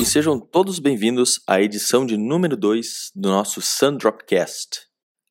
e sejam todos bem-vindos à edição de número 2 do nosso Sundropcast.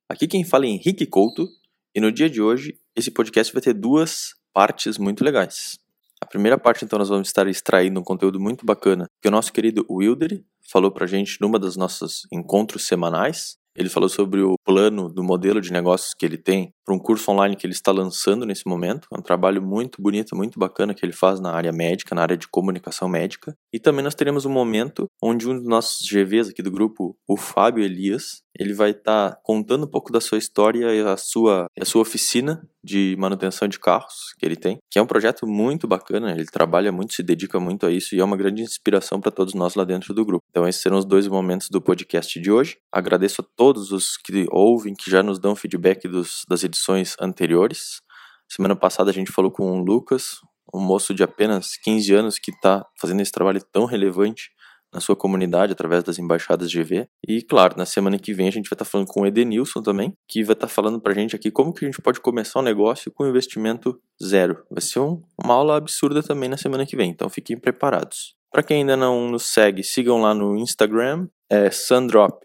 Aqui quem fala é Henrique Couto e no dia de hoje esse podcast vai ter duas partes muito legais. A primeira parte, então, nós vamos estar extraindo um conteúdo muito bacana que o nosso querido Wilder falou pra gente numa das nossos encontros semanais. Ele falou sobre o plano do modelo de negócios que ele tem para um curso online que ele está lançando nesse momento. É um trabalho muito bonito, muito bacana que ele faz na área médica, na área de comunicação médica. E também nós teremos um momento onde um dos nossos GVs aqui do grupo, o Fábio Elias, ele vai estar tá contando um pouco da sua história e a sua, a sua oficina de manutenção de carros que ele tem, que é um projeto muito bacana, ele trabalha muito, se dedica muito a isso e é uma grande inspiração para todos nós lá dentro do grupo. Então esses serão os dois momentos do podcast de hoje. Agradeço a todos os que ouvem, que já nos dão feedback dos, das edições anteriores. Semana passada a gente falou com o Lucas, um moço de apenas 15 anos que está fazendo esse trabalho tão relevante na sua comunidade através das embaixadas GV. E claro, na semana que vem a gente vai estar tá falando com o Edenilson também, que vai estar tá falando para a gente aqui como que a gente pode começar um negócio com investimento zero. Vai ser um, uma aula absurda também na semana que vem, então fiquem preparados. Para quem ainda não nos segue, sigam lá no Instagram, é sundrop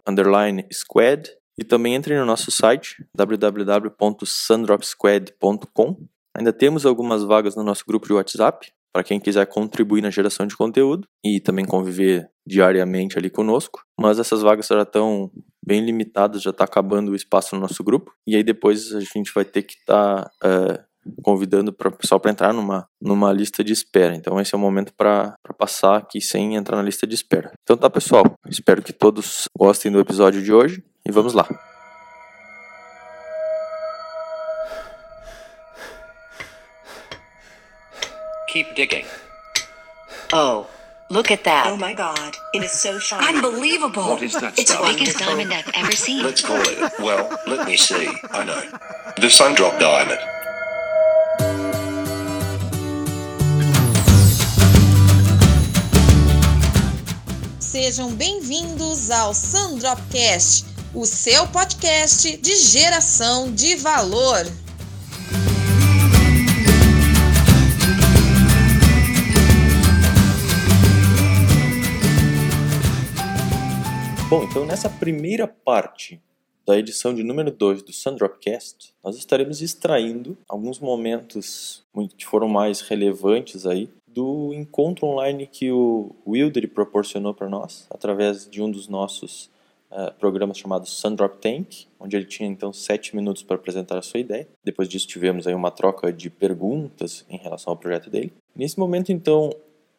e também entrem no nosso site www.sundropsquad.com. Ainda temos algumas vagas no nosso grupo de WhatsApp, para quem quiser contribuir na geração de conteúdo e também conviver diariamente ali conosco. Mas essas vagas já estão bem limitadas, já está acabando o espaço no nosso grupo. E aí depois a gente vai ter que estar tá, é, convidando para o pessoal para entrar numa, numa lista de espera. Então esse é o momento para passar aqui sem entrar na lista de espera. Então tá pessoal, espero que todos gostem do episódio de hoje e vamos lá. Keep digging. Oh, look at that. Oh my god, it is so shiny. Unbelievable. What is that It's the stuff? biggest diamond I've ever seen. Let's call it. Well, let me see. I know. The Sundrop Diamond. Sejam bem-vindos ao Sandropcast, o seu podcast de geração de valor. Bom, então nessa primeira parte da edição de número 2 do Sundropcast, nós estaremos extraindo alguns momentos que foram mais relevantes aí do encontro online que o Wilder proporcionou para nós através de um dos nossos uh, programas chamado Sundrop Tank, onde ele tinha então sete minutos para apresentar a sua ideia. Depois disso tivemos aí uma troca de perguntas em relação ao projeto dele. Nesse momento então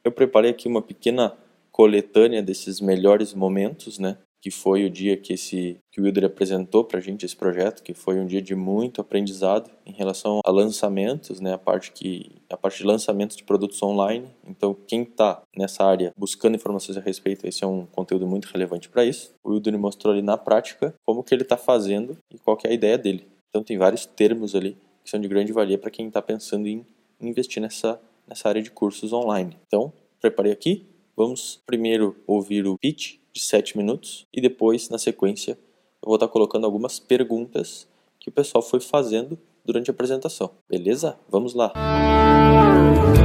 eu preparei aqui uma pequena coletânea desses melhores momentos, né? Que foi o dia que esse que o Wilder apresentou para a gente esse projeto, que foi um dia de muito aprendizado em relação a lançamentos, né? A parte que a parte de lançamentos de produtos online. Então, quem está nessa área buscando informações a respeito, esse é um conteúdo muito relevante para isso. O Wilder mostrou ali na prática como que ele está fazendo e qual é a ideia dele. Então, tem vários termos ali que são de grande valia para quem está pensando em investir nessa nessa área de cursos online. Então, preparei aqui Vamos primeiro ouvir o pitch de 7 minutos e depois, na sequência, eu vou estar colocando algumas perguntas que o pessoal foi fazendo durante a apresentação. Beleza? Vamos lá.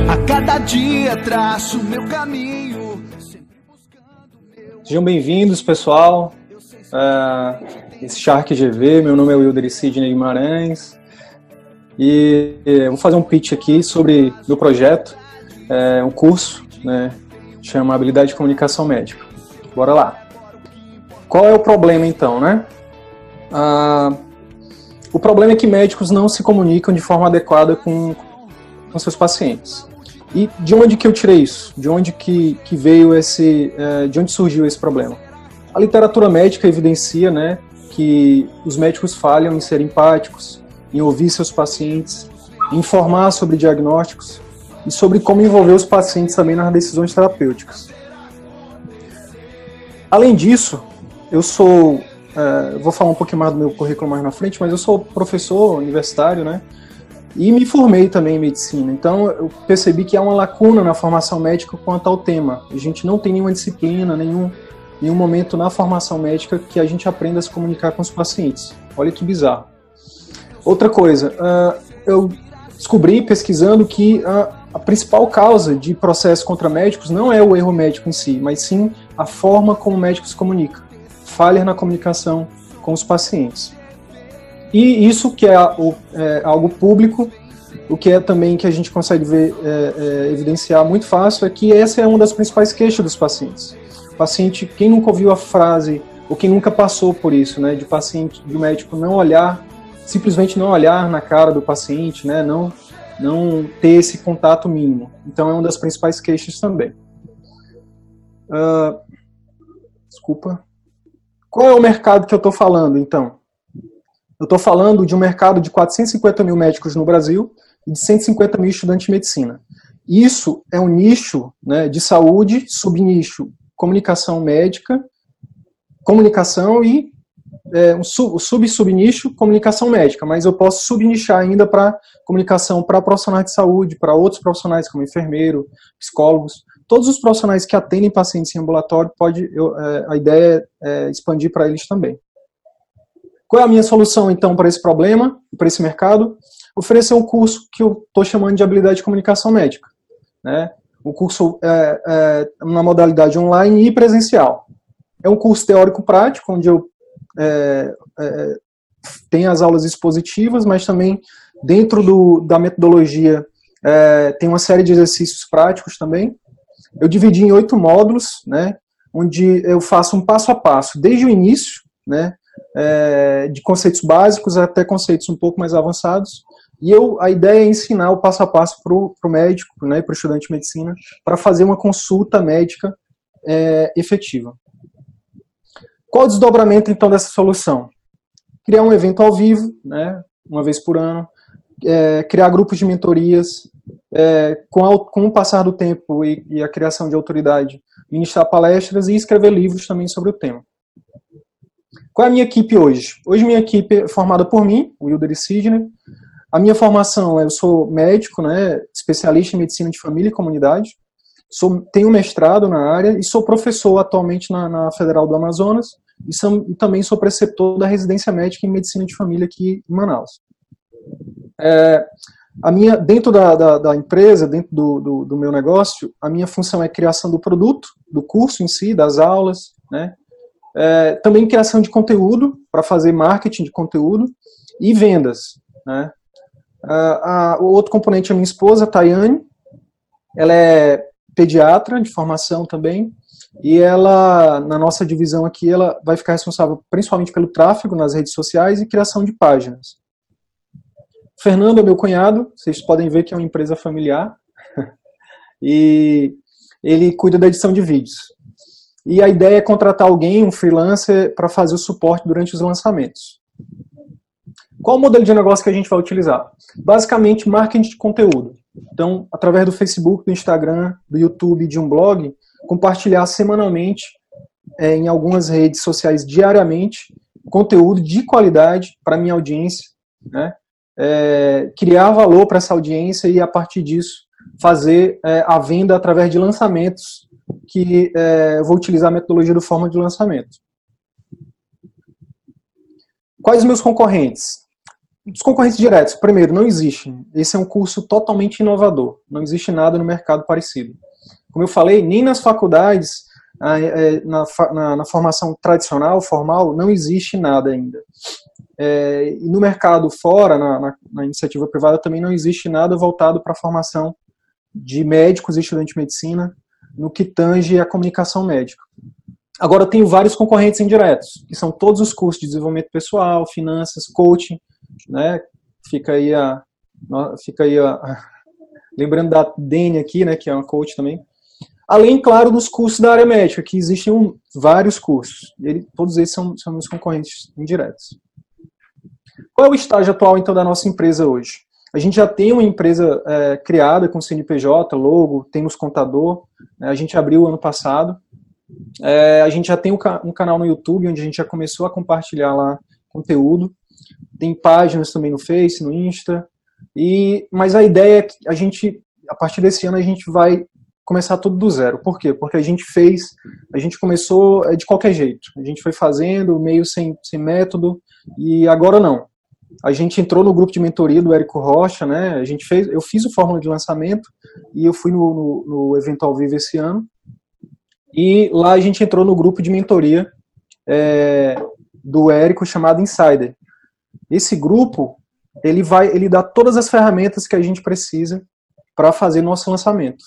A cada dia traço meu caminho. Sejam bem-vindos, pessoal. Uh, esse Shark GV, meu nome é Wilder Sidney Guimarães. E eu vou fazer um pitch aqui sobre meu projeto, é um curso né, chama habilidade de comunicação médica. Bora lá. Qual é o problema então, né? Ah, o problema é que médicos não se comunicam de forma adequada com, com seus pacientes. E de onde que eu tirei isso? De onde que, que veio esse, eh, de onde surgiu esse problema? A literatura médica evidencia, né, que os médicos falham em ser empáticos, em ouvir seus pacientes, em informar sobre diagnósticos, e sobre como envolver os pacientes também nas decisões terapêuticas. Além disso, eu sou, é, vou falar um pouquinho mais do meu currículo mais na frente, mas eu sou professor universitário, né? E me formei também em medicina. Então eu percebi que há uma lacuna na formação médica quanto ao tema. A gente não tem nenhuma disciplina, nenhum, nenhum momento na formação médica que a gente aprenda a se comunicar com os pacientes. Olha que bizarro. Outra coisa, uh, eu descobri pesquisando que uh, a principal causa de processo contra médicos não é o erro médico em si, mas sim a forma como o médico se comunica, falha na comunicação com os pacientes. E isso que é, é algo público, o que é também que a gente consegue ver, é, é, evidenciar muito fácil é que essa é uma das principais queixas dos pacientes. O paciente, quem nunca ouviu a frase, ou quem nunca passou por isso, né, de paciente, de médico não olhar, simplesmente não olhar na cara do paciente, né, não, não ter esse contato mínimo. Então é uma das principais queixas também. Uh, desculpa. Qual é o mercado que eu estou falando, então? Eu estou falando de um mercado de 450 mil médicos no Brasil e de 150 mil estudantes de medicina. Isso é um nicho né, de saúde, subnicho comunicação médica, comunicação e é, um sub-subnicho comunicação médica, mas eu posso subnichar ainda para comunicação para profissionais de saúde, para outros profissionais como enfermeiro, psicólogos, todos os profissionais que atendem pacientes em ambulatório, pode, eu, é, a ideia é, é expandir para eles também. Qual é a minha solução, então, para esse problema, para esse mercado? Oferecer um curso que eu estou chamando de habilidade de comunicação médica. Né? Um curso é, é, na modalidade online e presencial. É um curso teórico-prático, onde eu é, é, tenho as aulas expositivas, mas também dentro do, da metodologia é, tem uma série de exercícios práticos também. Eu dividi em oito módulos, né, onde eu faço um passo a passo, desde o início, né, é, de conceitos básicos até conceitos um pouco mais avançados. E eu, a ideia é ensinar o passo a passo para o médico, né, para o estudante de medicina, para fazer uma consulta médica é, efetiva. Qual o desdobramento, então, dessa solução? Criar um evento ao vivo, né, uma vez por ano, é, criar grupos de mentorias, é, com, a, com, o passar do tempo e, e, a criação de autoridade, ministrar palestras e escrever livros também sobre o tema. Qual é a minha equipe hoje? Hoje minha equipe é formada por mim, o Wilder Sidney. A minha formação, eu sou médico, né, especialista em medicina de família e comunidade. Sou, tenho mestrado na área e sou professor atualmente na, na Federal do Amazonas e, sou, e, também sou preceptor da residência médica em medicina de família aqui em Manaus. É, a minha, dentro da, da, da empresa, dentro do, do, do, meu negócio, a minha função é criação do produto, do curso em si, das aulas, né, é, também criação de conteúdo, para fazer marketing de conteúdo, e vendas. Né? A, a, o outro componente é minha esposa, Tayane. Ela é pediatra de formação também, e ela, na nossa divisão aqui, ela vai ficar responsável principalmente pelo tráfego nas redes sociais e criação de páginas. Fernando é meu cunhado, vocês podem ver que é uma empresa familiar, e ele cuida da edição de vídeos. E a ideia é contratar alguém, um freelancer, para fazer o suporte durante os lançamentos. Qual o modelo de negócio que a gente vai utilizar? Basicamente, marketing de conteúdo. Então, através do Facebook, do Instagram, do YouTube, de um blog, compartilhar semanalmente é, em algumas redes sociais diariamente conteúdo de qualidade para minha audiência, né? É, criar valor para essa audiência e a partir disso fazer é, a venda através de lançamentos que é, vou utilizar a metodologia do forma de lançamento. Quais os meus concorrentes? Os concorrentes diretos, primeiro, não existem. Esse é um curso totalmente inovador. Não existe nada no mercado parecido. Como eu falei, nem nas faculdades, é, na, na, na formação tradicional, formal, não existe nada ainda. É, e no mercado fora, na, na, na, iniciativa privada, também não existe nada voltado para a formação de médicos e estudantes de medicina no que tange a comunicação médica. Agora, eu tenho vários concorrentes indiretos, que são todos os cursos de desenvolvimento pessoal, finanças, coaching, né? Fica aí a. Fica aí a, lembrando da Dene aqui, né, que é uma coach também. Além, claro, dos cursos da área médica, que existem um, vários cursos. Ele, todos esses são, são meus concorrentes indiretos. Qual é o estágio atual, então, da nossa empresa hoje? A gente já tem uma empresa é, criada com CNPJ, logo, temos contador, né, a gente abriu ano passado. É, a gente já tem um, um, canal no YouTube onde a gente já começou a compartilhar lá conteúdo. Tem páginas também no Face, no Insta. E, mas a ideia é que a gente, a partir desse ano, a gente vai começar tudo do zero. Por quê? Porque a gente fez, a gente começou é, de qualquer jeito. A gente foi fazendo, meio sem, sem método, e agora não. a gente entrou no grupo de mentoria do Érico Rocha, né? A gente fez, eu fiz o fórmula de lançamento e eu fui no, no, no evento ao vivo esse ano. E lá a gente entrou no grupo de mentoria é, do Érico chamado Insider. Esse grupo ele vai, ele dá todas as ferramentas que a gente precisa para fazer nosso lançamento,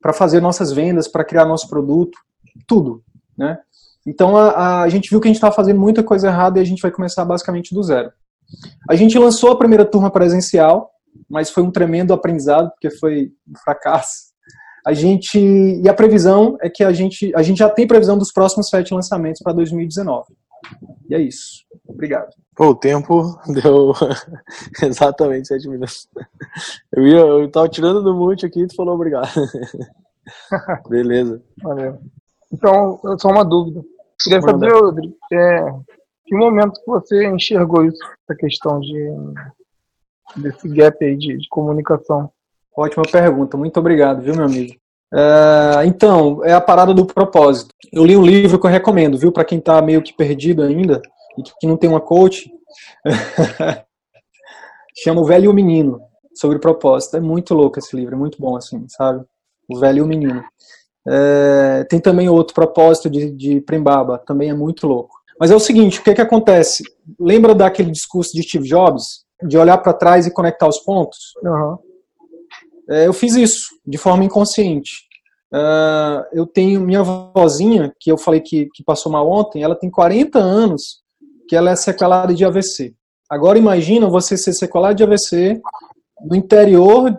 para fazer nossas vendas, para criar nosso produto, tudo, né? Então a, a gente viu que a gente estava fazendo muita coisa errada e a gente vai começar basicamente do zero. A gente lançou a primeira turma presencial, mas foi um tremendo aprendizado, porque foi um fracasso. A gente e a previsão é que a gente a gente já tem previsão dos próximos sete lançamentos para 2019. E é isso. Obrigado. Pô, o tempo deu exatamente sete minutos. Eu ia, eu tava tirando do mute aqui e tu falou obrigado. Beleza. Valeu. Então, só uma dúvida. Queria saber, Rodrigo, é, que momento que você enxergou isso, essa questão de desse gap aí de, de comunicação? Ótima pergunta, muito obrigado, viu, meu amigo? É, então, é a parada do propósito. Eu li um livro que eu recomendo, viu, para quem está meio que perdido ainda e que não tem uma coach. Chama O Velho e o Menino, sobre propósito. É muito louco esse livro, é muito bom, assim, sabe? O Velho e o Menino. É, tem também outro propósito de, de Prembaba, também é muito louco. Mas é o seguinte, o que, que acontece? Lembra daquele discurso de Steve Jobs? De olhar para trás e conectar os pontos? Uhum. É, eu fiz isso, de forma inconsciente. Uh, eu tenho minha vozinha, que eu falei que, que passou mal ontem, ela tem 40 anos que ela é sequelada de AVC. Agora imagina você ser sequelado de AVC no interior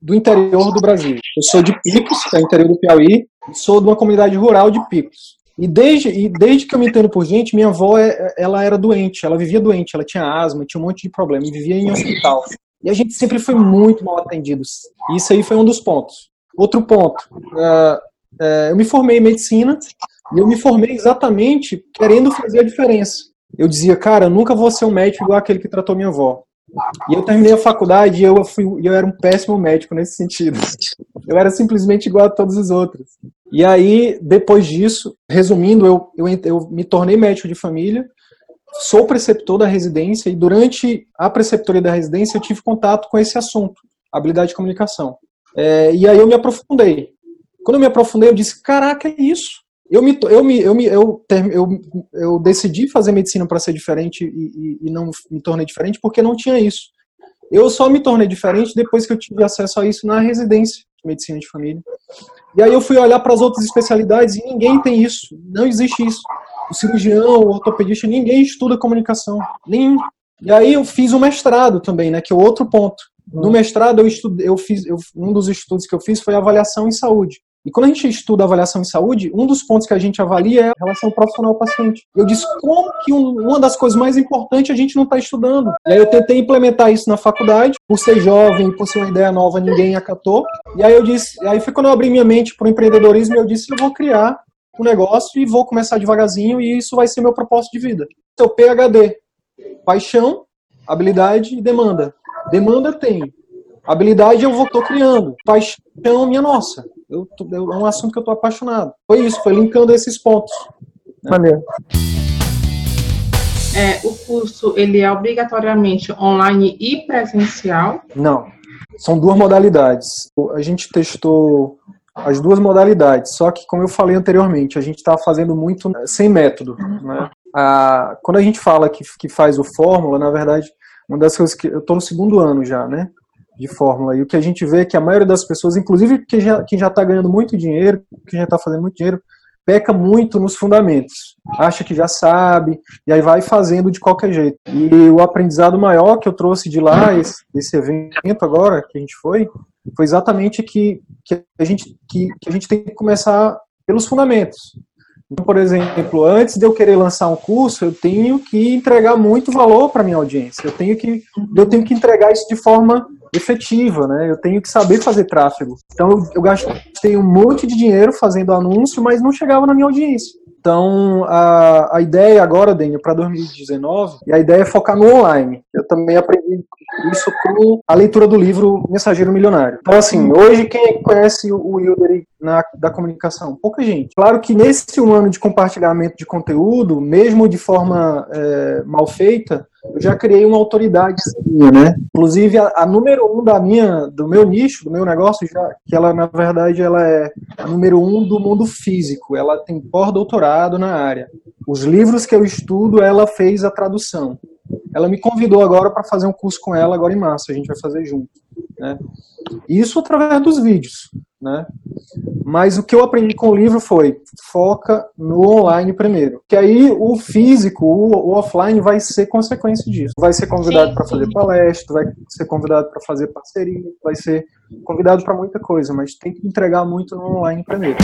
do interior do Brasil. Eu sou de Picos, que é o interior do Piauí, sou de uma comunidade rural de Picos. E desde, e desde que eu me entendo por gente, minha avó é, ela era doente, ela vivia doente, ela tinha asma, tinha um monte de problema, vivia em hospital. E a gente sempre foi muito mal atendidos. Isso aí foi um dos pontos. Outro ponto, uh, uh, eu me formei em medicina e eu me formei exatamente querendo fazer a diferença. Eu dizia, cara, eu nunca vou ser um médico igual aquele que tratou minha avó. E eu terminei a faculdade e eu, fui, eu era um péssimo médico nesse sentido. Eu era simplesmente igual a todos os outros. E aí, depois disso, resumindo, eu, eu, eu me tornei médico de família, sou preceptor da residência e durante a preceptoria da residência eu tive contato com esse assunto, habilidade de comunicação. É, e aí eu me aprofundei. Quando eu me aprofundei, eu disse: caraca, é isso. Eu me, eu me, eu me, eu, eu, eu decidi fazer medicina para ser diferente e, e, e não me tornei diferente porque não tinha isso. Eu só me tornei diferente depois que eu tive acesso a isso na residência de medicina de família. E aí eu fui olhar para as outras especialidades e ninguém tem isso. Não existe isso. O cirurgião, o ortopedista, ninguém estuda comunicação. Nenhum. E aí eu fiz o um mestrado também, né, que é outro ponto. No mestrado eu estudei, eu fiz, eu, um dos estudos que eu fiz foi avaliação em saúde. E quando a gente estuda avaliação em saúde, um dos pontos que a gente avalia é a relação profissional-paciente. Eu disse, como que um, uma das coisas mais importantes a gente não está estudando? E aí eu tentei implementar isso na faculdade, por ser jovem, por ser uma ideia nova, ninguém acatou. E aí eu disse, aí foi quando eu abri minha mente para o empreendedorismo, eu disse, eu vou criar um negócio e vou começar devagarzinho e isso vai ser meu propósito de vida. Seu PHD, paixão, habilidade e demanda. Demanda tem. Habilidade eu vou tô criando. Paixão minha nossa. Eu, eu, é um assunto que eu tô apaixonado. Foi isso, foi linkando esses pontos. Valeu. É, o curso ele é obrigatoriamente online e presencial? Não. São duas modalidades. A gente testou as duas modalidades, só que, como eu falei anteriormente, a gente está fazendo muito sem método. Né? A, quando a gente fala que, que faz o Fórmula, na verdade, uma das coisas que eu estou no segundo ano já, né? De Fórmula. E o que a gente vê é que a maioria das pessoas, inclusive quem já está já tá ganhando muito dinheiro, quem já está fazendo muito dinheiro, peca muito nos fundamentos. Acha que já sabe, e aí vai fazendo de qualquer jeito. E o aprendizado maior que eu trouxe de lá, esse, esse evento agora que a gente foi, foi exatamente que, que, a gente, que, que a gente tem que começar pelos fundamentos. Então, por exemplo, antes de eu querer lançar um curso, eu tenho que entregar muito valor para minha audiência. Eu tenho que eu tenho que entregar isso de forma efetiva, né? Eu tenho que saber fazer tráfego. Então, eu, gastei um monte de dinheiro fazendo anúncio, mas não chegava na minha audiência. Então, a, a ideia agora, Daniel, para 2019, e a ideia é focar no online. Eu também aprendi isso com a leitura do livro Mensageiro Milionário. Então, assim, hoje quem conhece o Hildery na, da comunicação? Pouca gente. Claro que nesse um ano de compartilhamento de conteúdo, mesmo de forma é, mal feita, eu já criei uma autoridade, né? Inclusive a, a, número um da minha, do meu nicho, do meu negócio, já que ela na verdade ela é a número um do mundo físico. Ela tem pós-doutorado na área. Os livros que eu estudo, ela fez a tradução. Ela me convidou agora para fazer um curso com ela agora em março. A gente vai fazer junto. Né? Isso através dos vídeos. Né? Mas o que eu aprendi com o livro foi foca no online primeiro. Que aí o físico, o, o offline vai ser consequência disso. Vai ser convidado para fazer palestra, vai ser convidado para fazer parceria, vai ser convidado para muita coisa, mas tem que entregar muito no online primeiro.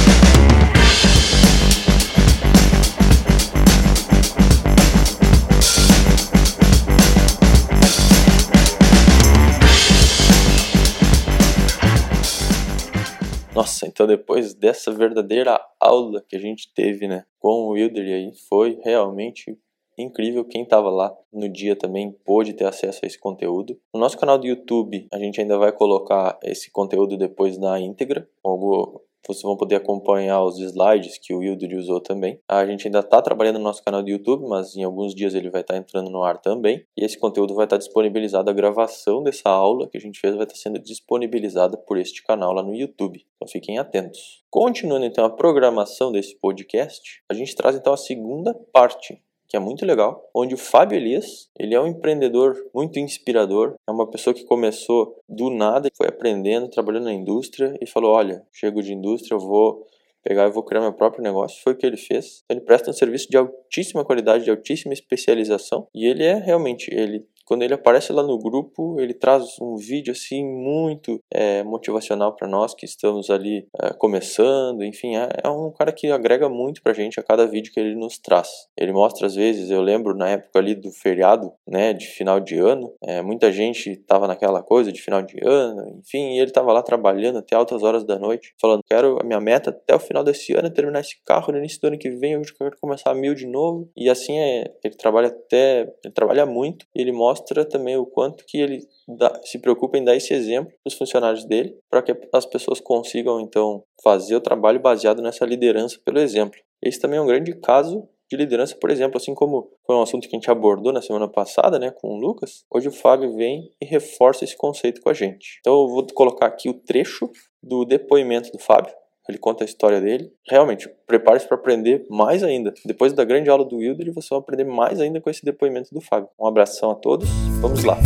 Nossa, então depois dessa verdadeira aula que a gente teve, né, com o Wilder aí, foi realmente incrível. Quem estava lá no dia também pôde ter acesso a esse conteúdo. No nosso canal do YouTube, a gente ainda vai colocar esse conteúdo depois na íntegra, algo vocês vão poder acompanhar os slides que o Wilder usou também. A gente ainda está trabalhando no nosso canal do YouTube, mas em alguns dias ele vai estar tá entrando no ar também. E esse conteúdo vai estar tá disponibilizado, a gravação dessa aula que a gente fez vai estar tá sendo disponibilizada por este canal lá no YouTube. Então fiquem atentos. Continuando então a programação desse podcast, a gente traz então a segunda parte que é muito legal, onde o Fábio Elias, ele é um empreendedor muito inspirador, é uma pessoa que começou do nada, foi aprendendo, trabalhando na indústria e falou, olha, chego de indústria, eu vou pegar e vou criar meu próprio negócio. Foi o que ele fez. Ele presta um serviço de altíssima qualidade, de altíssima especialização e ele é realmente, ele quando ele aparece lá no grupo, ele traz um vídeo assim muito é, motivacional para nós que estamos ali é, começando. Enfim, é, é, um cara que agrega muito para a gente a cada vídeo que ele nos traz. Ele mostra às vezes, eu lembro na época ali do feriado, né, de final de ano, é, muita gente estava naquela coisa de final de ano, enfim, e ele estava lá trabalhando até altas horas da noite, falando: quero a minha meta até o final desse ano é terminar esse carro, no início do ano que vem eu quero começar a mil de novo. E assim é, ele trabalha até, ele trabalha muito, ele mostra mostra também o quanto que ele dá, se preocupa em dar esse exemplo para os funcionários dele, para que as pessoas consigam então fazer o trabalho baseado nessa liderança pelo exemplo. Esse também é um grande caso de liderança, por exemplo, assim como foi um assunto que a gente abordou na semana passada, né, com o Lucas, hoje o Fábio vem e reforça esse conceito com a gente. Então eu vou colocar aqui o trecho do depoimento do Fábio, ele conta a história dele. Realmente, prepare-se para aprender mais ainda. Depois da grande aula do Wilder, você vai aprender mais ainda com esse depoimento do Fábio. Um abração a todos, vamos lá.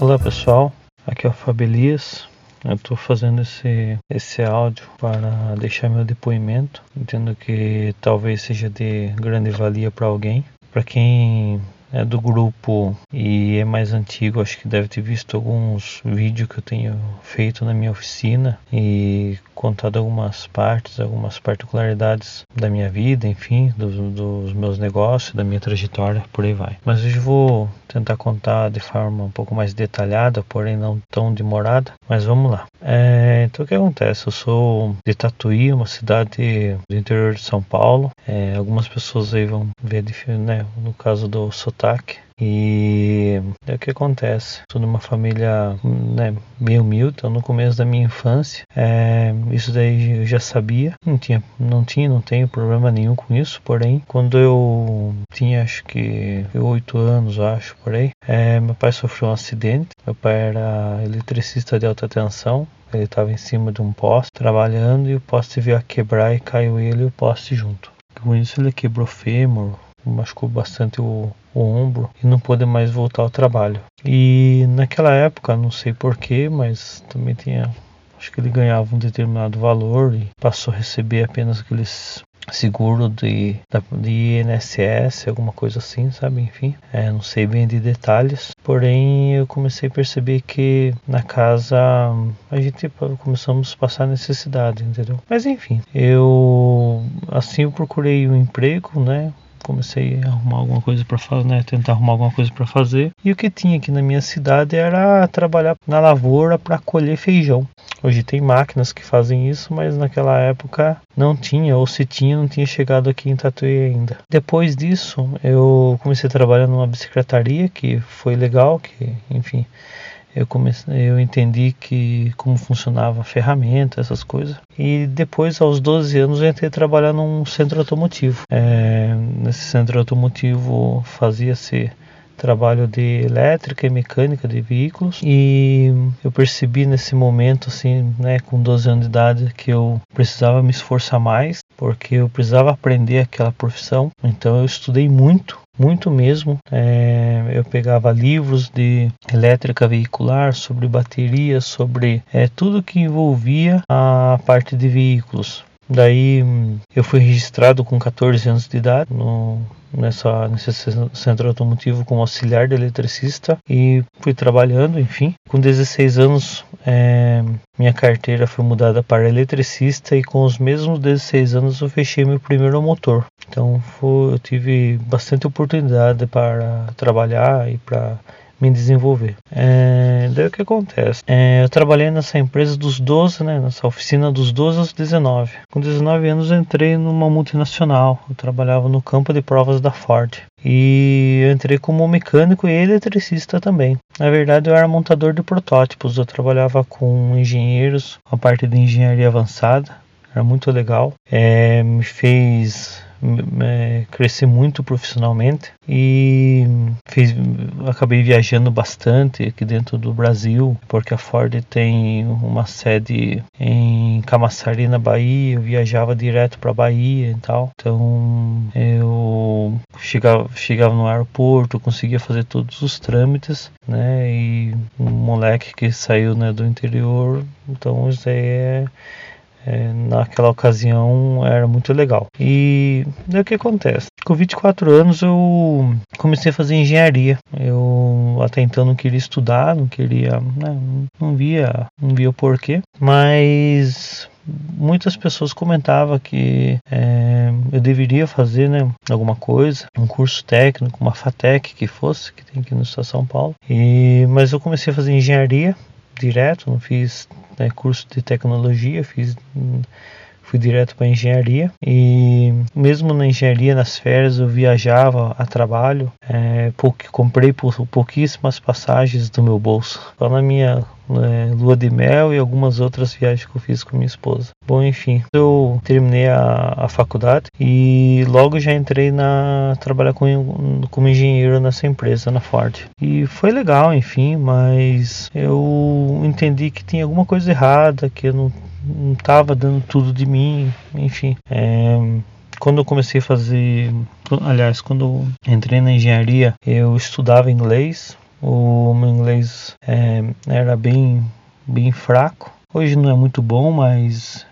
Olá pessoal, aqui é o Fábio Elias. Eu estou fazendo esse, esse áudio para deixar meu depoimento. Entendo que talvez seja de grande valia para alguém. Para quem é do grupo e é mais antigo, acho que deve ter visto alguns vídeos que eu tenho feito na minha oficina. E contado algumas partes, algumas particularidades da minha vida, enfim, dos, dos meus negócios, da minha trajetória, por aí vai. Mas hoje vou tentar contar de forma um pouco mais detalhada, porém não tão demorada, mas vamos lá. É, então o que acontece? Eu sou de Tatuí, uma cidade do interior de São Paulo. É, algumas pessoas aí vão ver, né, no caso do sotaque, e é o que acontece. Sou de uma família né, bem humilde, então no começo da minha infância, é, isso daí eu já sabia, não tinha, não tinha, não tenho problema nenhum com isso. Porém, quando eu tinha acho que oito anos, acho por aí, é, meu pai sofreu um acidente. Meu pai era eletricista de alta tensão. Ele estava em cima de um poste trabalhando e o poste veio a quebrar e caiu ele e o poste junto. Com isso ele quebrou fêmur, machucou bastante o, o ombro e não pôde mais voltar ao trabalho. E naquela época, não sei porquê, mas também tinha. Acho que ele ganhava um determinado valor e passou a receber apenas aqueles seguro de, de INSS, alguma coisa assim, sabe? Enfim, é, não sei bem de detalhes. Porém, eu comecei a perceber que na casa a gente começamos a passar necessidade, entendeu? Mas enfim, eu assim eu procurei um emprego, né? Comecei a arrumar alguma coisa para fazer, né, tentar arrumar alguma coisa para fazer. E o que tinha aqui na minha cidade era trabalhar na lavoura para colher feijão. Hoje tem máquinas que fazem isso, mas naquela época não tinha, ou se tinha, não tinha chegado aqui em Tatuí ainda. Depois disso, eu comecei a trabalhar numa bicicletaria, que foi legal, que, enfim, eu comecei, eu entendi que como funcionava a ferramenta, essas coisas. E depois, aos 12 anos, eu entrei trabalhar num centro automotivo. É, nesse centro automotivo fazia-se trabalho de elétrica e mecânica de veículos e eu percebi nesse momento assim, né, com 12 anos de idade que eu precisava me esforçar mais, porque eu precisava aprender aquela profissão. Então eu estudei muito muito mesmo. É, eu pegava livros de elétrica veicular, sobre bateria, sobre é, tudo que envolvia a parte de veículos. Daí eu fui registrado com 14 anos de idade no, nessa, nesse centro automotivo como auxiliar de eletricista e fui trabalhando, enfim. Com 16 anos, é, minha carteira foi mudada para eletricista e com os mesmos 16 anos eu fechei meu primeiro motor. Então foi, eu tive bastante oportunidade para trabalhar e para me desenvolver. É, daí o que acontece? É, eu trabalhei nessa empresa dos 12, né, nessa oficina dos 12 aos 19. Com 19 anos entrei numa multinacional. Eu trabalhava no campo de provas da Ford. E eu entrei como mecânico e eletricista também. Na verdade, eu era montador de protótipos. Eu trabalhava com engenheiros, a parte de engenharia avançada. Era muito legal. É, me fez é, cresci muito profissionalmente e fiz, acabei viajando bastante aqui dentro do Brasil, porque a Ford tem uma sede em Camaçari, na Bahia, eu viajava direto para Bahia e tal. Então eu chegava, chegava no aeroporto, conseguia fazer todos os trâmites, né? E um moleque que saiu né, do interior, então isso aí é é, naquela ocasião era muito legal. E daí o que acontece? Com 24 anos eu comecei a fazer engenharia. Eu até então não queria estudar, não queria, né, não via, não via o porquê, mas muitas pessoas comentavam que é, eu deveria fazer né, alguma coisa, um curso técnico, uma FATEC que fosse, que tem aqui no Estado de São Paulo. E, mas eu comecei a fazer engenharia direto, não fiz né, curso de tecnologia, fiz fui direto para engenharia e mesmo na engenharia nas férias eu viajava a trabalho é, comprei pouquíssimas passagens do meu bolso só na minha é, lua de mel e algumas outras viagens que eu fiz com minha esposa. Bom, enfim, eu terminei a, a faculdade e logo já entrei na trabalhar com, como engenheiro nessa empresa, na Ford. E foi legal, enfim, mas eu entendi que tinha alguma coisa errada, que eu não não estava dando tudo de mim, enfim. É, quando eu comecei a fazer, aliás, quando entrei na engenharia, eu estudava inglês, o meu inglês é, era bem, bem fraco. Hoje não é muito bom, mas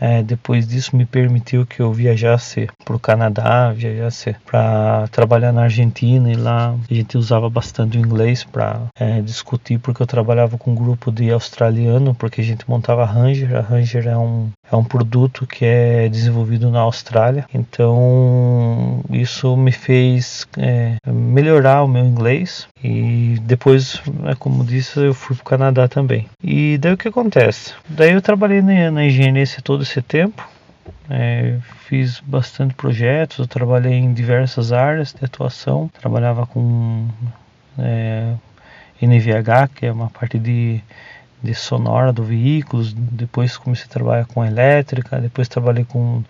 é, depois disso me permitiu que eu viajasse para o Canadá, viajasse para trabalhar na Argentina e lá a gente usava bastante o inglês para é, discutir porque eu trabalhava com um grupo de australiano porque a gente montava Ranger. A Ranger é um é um produto que é desenvolvido na Austrália, então isso me fez é, melhorar o meu inglês e depois, é, como disse, eu fui para o Canadá também. E daí o que acontece? Daí eu trabalhei na, na engenharia todo esse tempo, é, fiz bastante projetos, eu trabalhei em diversas áreas de atuação, trabalhava com é, NVH, que é uma parte de, de sonora do veículo, depois comecei a trabalhar com elétrica, depois trabalhei com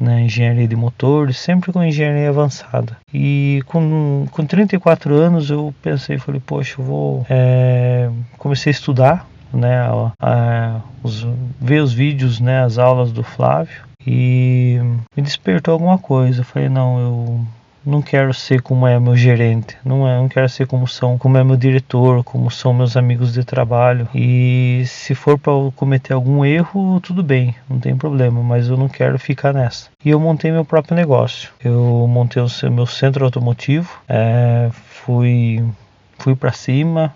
na engenharia de motores, sempre com engenharia avançada. E com, com 34 anos eu pensei, falei, poxa, eu vou... É, comecei a estudar, né, a, a, os, ver os vídeos, né, as aulas do Flávio e me despertou alguma coisa. Eu falei, não, eu não quero ser como é meu gerente, não é, não quero ser como são, como é meu diretor, como são meus amigos de trabalho. E se for para cometer algum erro, tudo bem, não tem problema, mas eu não quero ficar nessa. E eu montei meu próprio negócio. Eu montei o meu centro automotivo, é, fui fui para cima,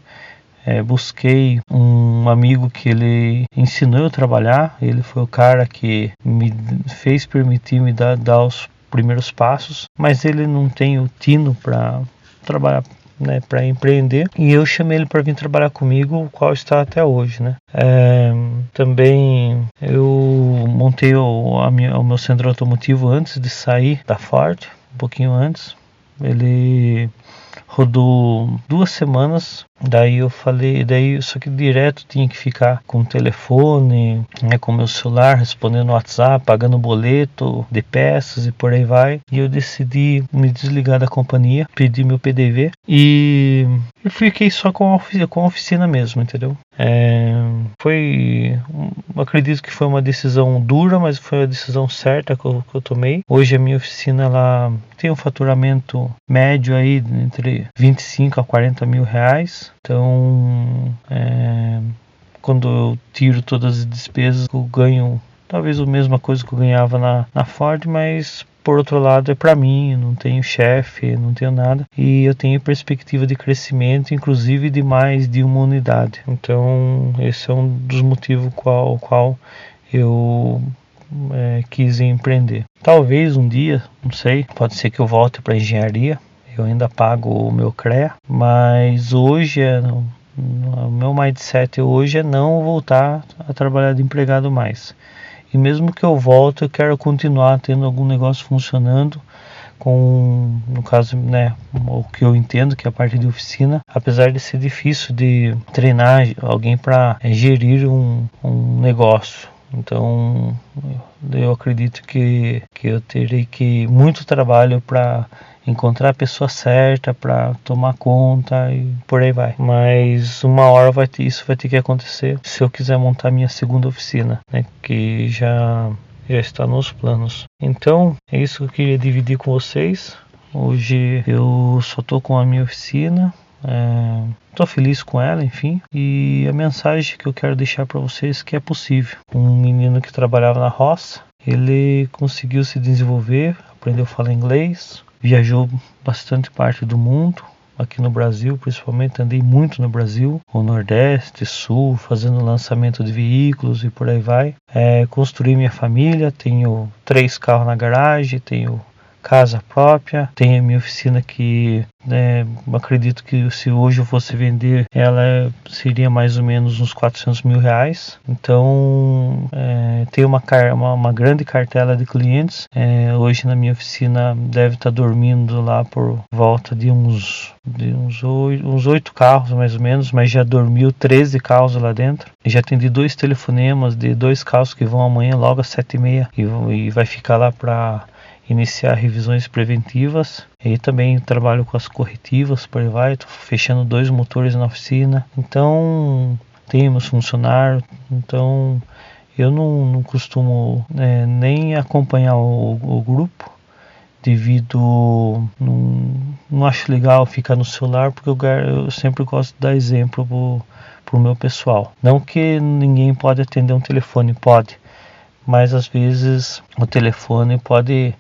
é, busquei um amigo que ele ensinou eu a trabalhar. Ele foi o cara que me fez permitir me dar, dar os primeiros passos, mas ele não tem o tino para trabalhar né, para empreender e eu chamei ele para vir trabalhar comigo, o qual está até hoje, né? É, também eu montei o, minha, o meu centro automotivo antes de sair da Ford, um pouquinho antes. Ele rodou duas semanas. Daí eu falei, daí só que direto tinha que ficar com o telefone, né, com meu celular, respondendo WhatsApp, pagando boleto de peças e por aí vai. E eu decidi me desligar da companhia, pedi meu PDV e eu fiquei só com a oficina, com a oficina mesmo, entendeu? É, foi, acredito que foi uma decisão dura, mas foi a decisão certa que eu, que eu tomei. Hoje a minha oficina ela tem um faturamento médio aí entre 25 a 40 mil reais. Então, é, quando eu tiro todas as despesas, eu ganho talvez a mesma coisa que eu ganhava na, na Ford, mas por outro lado é para mim, não tenho chefe, não tenho nada e eu tenho perspectiva de crescimento, inclusive de mais de uma unidade. Então esse é um dos motivos qual qual eu é, quis empreender. Talvez um dia, não sei, pode ser que eu volte para engenharia. Eu ainda pago o meu CREA, mas hoje é, o meu mindset hoje é não voltar a trabalhar de empregado mais. E mesmo que eu volte, eu quero continuar tendo algum negócio funcionando com, no caso, né, o que eu entendo que é a parte de oficina, apesar de ser difícil de treinar alguém para gerir um, um negócio. Então, eu acredito que, que eu terei que muito trabalho para encontrar a pessoa certa para tomar conta e por aí vai. Mas uma hora vai ter, isso vai ter que acontecer se eu quiser montar minha segunda oficina, né, que já já está nos planos. Então, é isso que eu queria dividir com vocês. Hoje eu só estou com a minha oficina, Estou é, feliz com ela, enfim. E a mensagem que eu quero deixar para vocês é que é possível. Um menino que trabalhava na roça, ele conseguiu se desenvolver, aprendeu a falar inglês, viajou bastante parte do mundo, aqui no Brasil, principalmente andei muito no Brasil, o Nordeste, Sul, fazendo lançamento de veículos e por aí vai. É, construí minha família, tenho três carros na garagem, tenho casa própria, tenho a minha oficina que né, acredito que se hoje eu fosse vender ela seria mais ou menos uns 400 mil reais. Então é, tem uma, uma, uma, grande cartela de clientes. É, hoje na minha oficina deve estar tá dormindo lá por volta de uns de uns oito carros mais ou menos, mas já dormiu 13 carros lá dentro. Já atendi dois telefonemas de dois carros que vão amanhã logo às sete e meia e, e vai ficar lá para iniciar revisões preventivas e também trabalho com as corretivas, por vai, fechando dois motores na oficina. Então, temos funcionário, então eu não, não costumo é, nem acompanhar o, o grupo devido não, não acho legal ficar no celular porque eu, eu sempre gosto de dar exemplo para o meu pessoal. Não que ninguém pode atender um telefone, pode, mas às vezes o telefone pode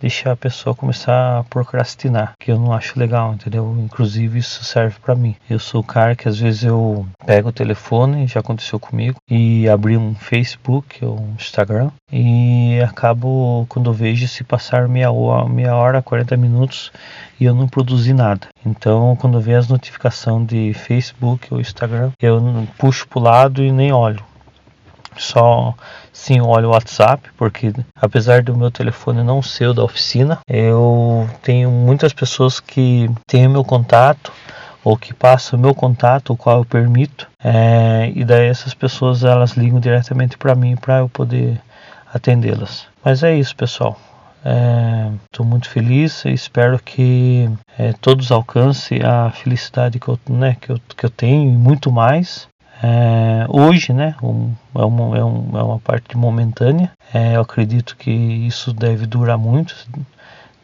deixar a pessoa começar a procrastinar, que eu não acho legal, entendeu? Inclusive isso serve para mim. Eu sou o cara que às vezes eu pego o telefone, já aconteceu comigo, e abri um Facebook ou um Instagram e acabo quando eu vejo se passar meia hora, meia hora, 40 minutos e eu não produzi nada. Então, quando eu vejo as notificações de Facebook ou Instagram, eu puxo pro lado e nem olho só sim olho o WhatsApp, porque apesar do meu telefone não ser o da oficina, eu tenho muitas pessoas que têm o meu contato ou que passam o meu contato, o qual eu permito, é, e daí essas pessoas elas ligam diretamente para mim para eu poder atendê-las. Mas é isso, pessoal. Estou é, muito feliz e espero que é, todos alcancem a felicidade que eu, né, que eu, que eu tenho e muito mais. É, hoje, né, um, é, uma, é, um, é uma parte momentânea. É, eu acredito que isso deve durar muito.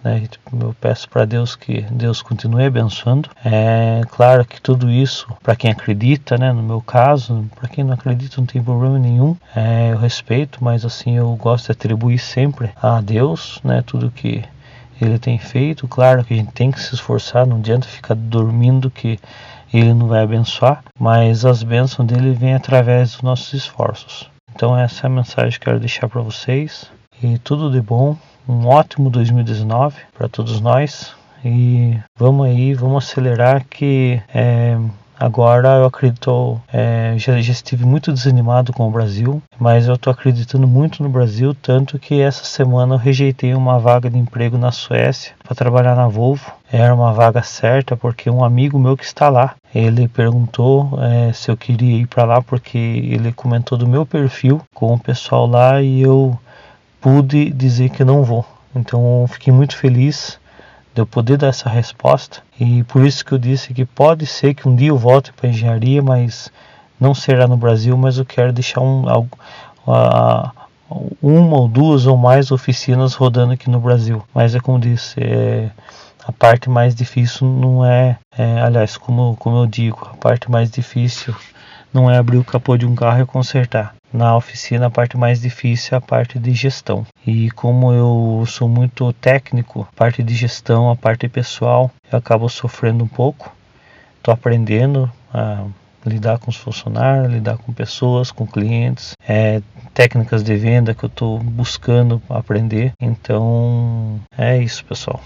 Né, eu peço para Deus que Deus continue abençoando. É claro que tudo isso, para quem acredita, né, no meu caso, para quem não acredita não tem problema nenhum. É, eu respeito, mas assim eu gosto de atribuir sempre a Deus, né, tudo que Ele tem feito. Claro que a gente tem que se esforçar, não adianta ficar dormindo que ele não vai abençoar, mas as bênçãos dele vêm através dos nossos esforços. Então essa é a mensagem que eu quero deixar para vocês. E tudo de bom, um ótimo 2019 para todos nós. E vamos aí, vamos acelerar que é, Agora eu acredito, é, já, já estive muito desanimado com o Brasil, mas eu estou acreditando muito no Brasil, tanto que essa semana eu rejeitei uma vaga de emprego na Suécia para trabalhar na Volvo. Era uma vaga certa porque um amigo meu que está lá, ele perguntou é, se eu queria ir para lá porque ele comentou do meu perfil com o pessoal lá e eu pude dizer que não vou. Então fiquei muito feliz de eu poder dar essa resposta e por isso que eu disse que pode ser que um dia eu volte para engenharia, mas não será no Brasil, mas eu quero deixar um, algo, uma ou duas ou mais oficinas rodando aqui no Brasil. Mas é como disse, é, a parte mais difícil não é, é, aliás, como, como eu digo, a parte mais difícil não é abrir o capô de um carro e consertar na oficina a parte mais difícil é a parte de gestão. E como eu sou muito técnico, a parte de gestão, a parte pessoal, eu acabo sofrendo um pouco. Estou aprendendo a lidar com os funcionários, lidar com pessoas, com clientes, é, técnicas de venda que eu estou buscando aprender. Então é isso, pessoal.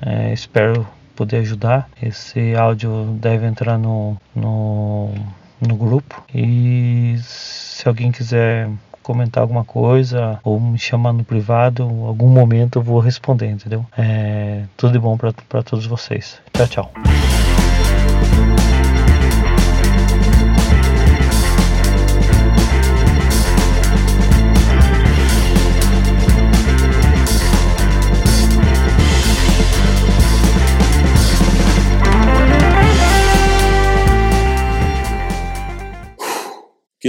É, espero poder ajudar. Esse áudio deve entrar no, no, no grupo e se alguém quiser comentar alguma coisa ou me chamar no privado, algum momento eu vou responder, entendeu? É, tudo de bom para todos vocês. Tchau, tchau.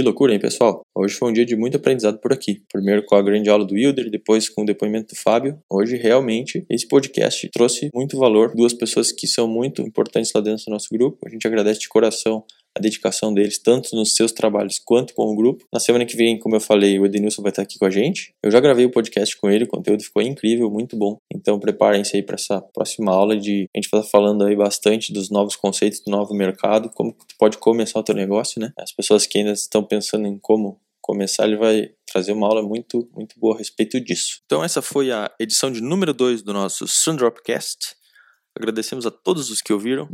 Que loucura, hein, pessoal? Hoje foi um dia de muito aprendizado por aqui. Primeiro com a grande aula do Wilder, depois com o depoimento do Fábio. Hoje, realmente, esse podcast trouxe muito valor. Duas pessoas que são muito importantes lá dentro do nosso grupo. A gente agradece de coração a dedicação deles, tanto nos seus trabalhos quanto com o grupo. Na semana que vem, como eu falei, o Edenilson vai estar aqui com a gente. Eu já gravei o podcast com ele, o conteúdo ficou incrível, muito bom. Então preparem-se aí para essa próxima aula de a gente vai estar falando aí bastante dos novos conceitos do novo mercado, como tu pode começar o teu negócio, né? As pessoas que ainda estão pensando em como começar, ele vai trazer uma aula muito, muito boa a respeito disso. Então essa foi a edição de número 2 do nosso Sundropcast. Agradecemos a todos os que ouviram.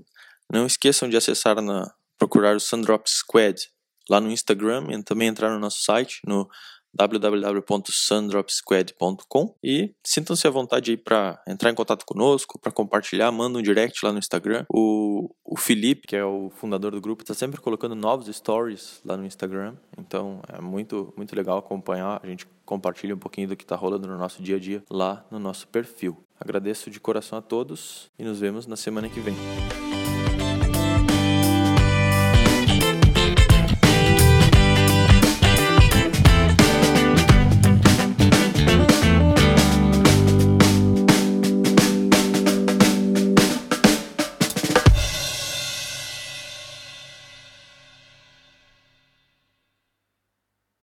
Não esqueçam de acessar na procurar o Sundrop Squad lá no Instagram e também entrar no nosso site no www.sundropsquad.com e sintam-se à vontade aí para entrar em contato conosco, para compartilhar, manda um direct lá no Instagram. O, o Felipe, que é o fundador do grupo, está sempre colocando novos stories lá no Instagram, então é muito, muito legal acompanhar. A gente compartilha um pouquinho do que está rolando no nosso dia a dia lá no nosso perfil. Agradeço de coração a todos e nos vemos na semana que vem.